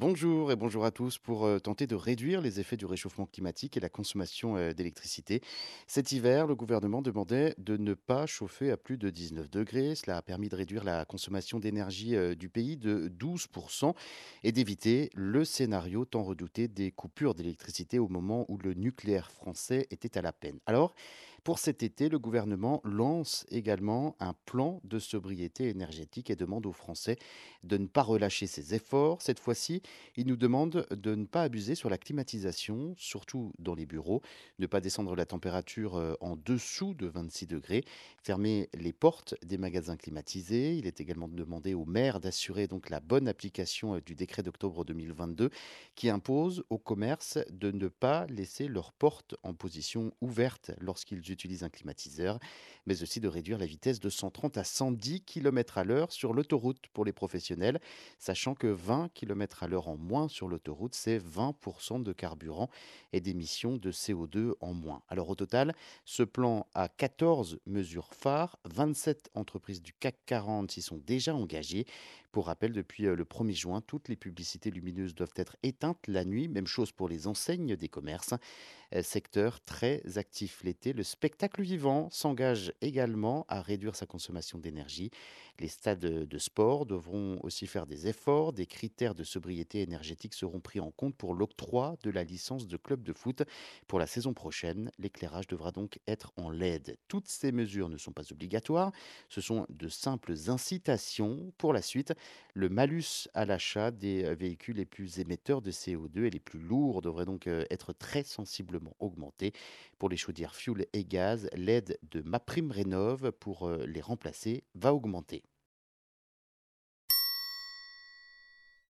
Bonjour et bonjour à tous pour euh, tenter de réduire les effets du réchauffement climatique et la consommation euh, d'électricité. Cet hiver, le gouvernement demandait de ne pas chauffer à plus de 19 degrés. Cela a permis de réduire la consommation d'énergie euh, du pays de 12% et d'éviter le scénario tant redouté des coupures d'électricité au moment où le nucléaire français était à la peine. Alors, pour cet été, le gouvernement lance également un plan de sobriété énergétique et demande aux Français de ne pas relâcher ses efforts. Cette fois-ci, il nous demande de ne pas abuser sur la climatisation, surtout dans les bureaux, ne pas descendre la température euh, en dessous de 26 degrés, fermer les portes des magasins climatisés. Il est également demandé aux maires d'assurer donc la bonne application euh, du décret d'octobre 2022 qui impose aux commerces de ne pas laisser leurs portes en position ouverte lorsqu'ils utilisent un climatiseur, mais aussi de réduire la vitesse de 130 à 110 km à l'heure sur l'autoroute pour les professionnels, sachant que 20 km à l'heure en moins sur l'autoroute, c'est 20% de carburant et d'émissions de CO2 en moins. Alors au total, ce plan a 14 mesures phares, 27 entreprises du CAC 40 s'y sont déjà engagées. Pour rappel, depuis euh, le 1er juin, toutes les publicités lumineuses doivent être éteintes la nuit, même chose pour les enseignes des commerces. Euh, secteur très actif l'été, le spectacle vivant s'engage également à réduire sa consommation d'énergie. Les stades de sport devront aussi faire des efforts. Des critères de sobriété énergétique seront pris en compte pour l'octroi de la licence de club de foot. Pour la saison prochaine, l'éclairage devra donc être en LED. Toutes ces mesures ne sont pas obligatoires. Ce sont de simples incitations. Pour la suite, le malus à l'achat des véhicules les plus émetteurs de CO2 et les plus lourds devrait donc euh, être très sensiblement augmenté. Pour les chaudières fuel et gaz, l'aide de MaPrimeRénov' pour euh, les remplacer va augmenter.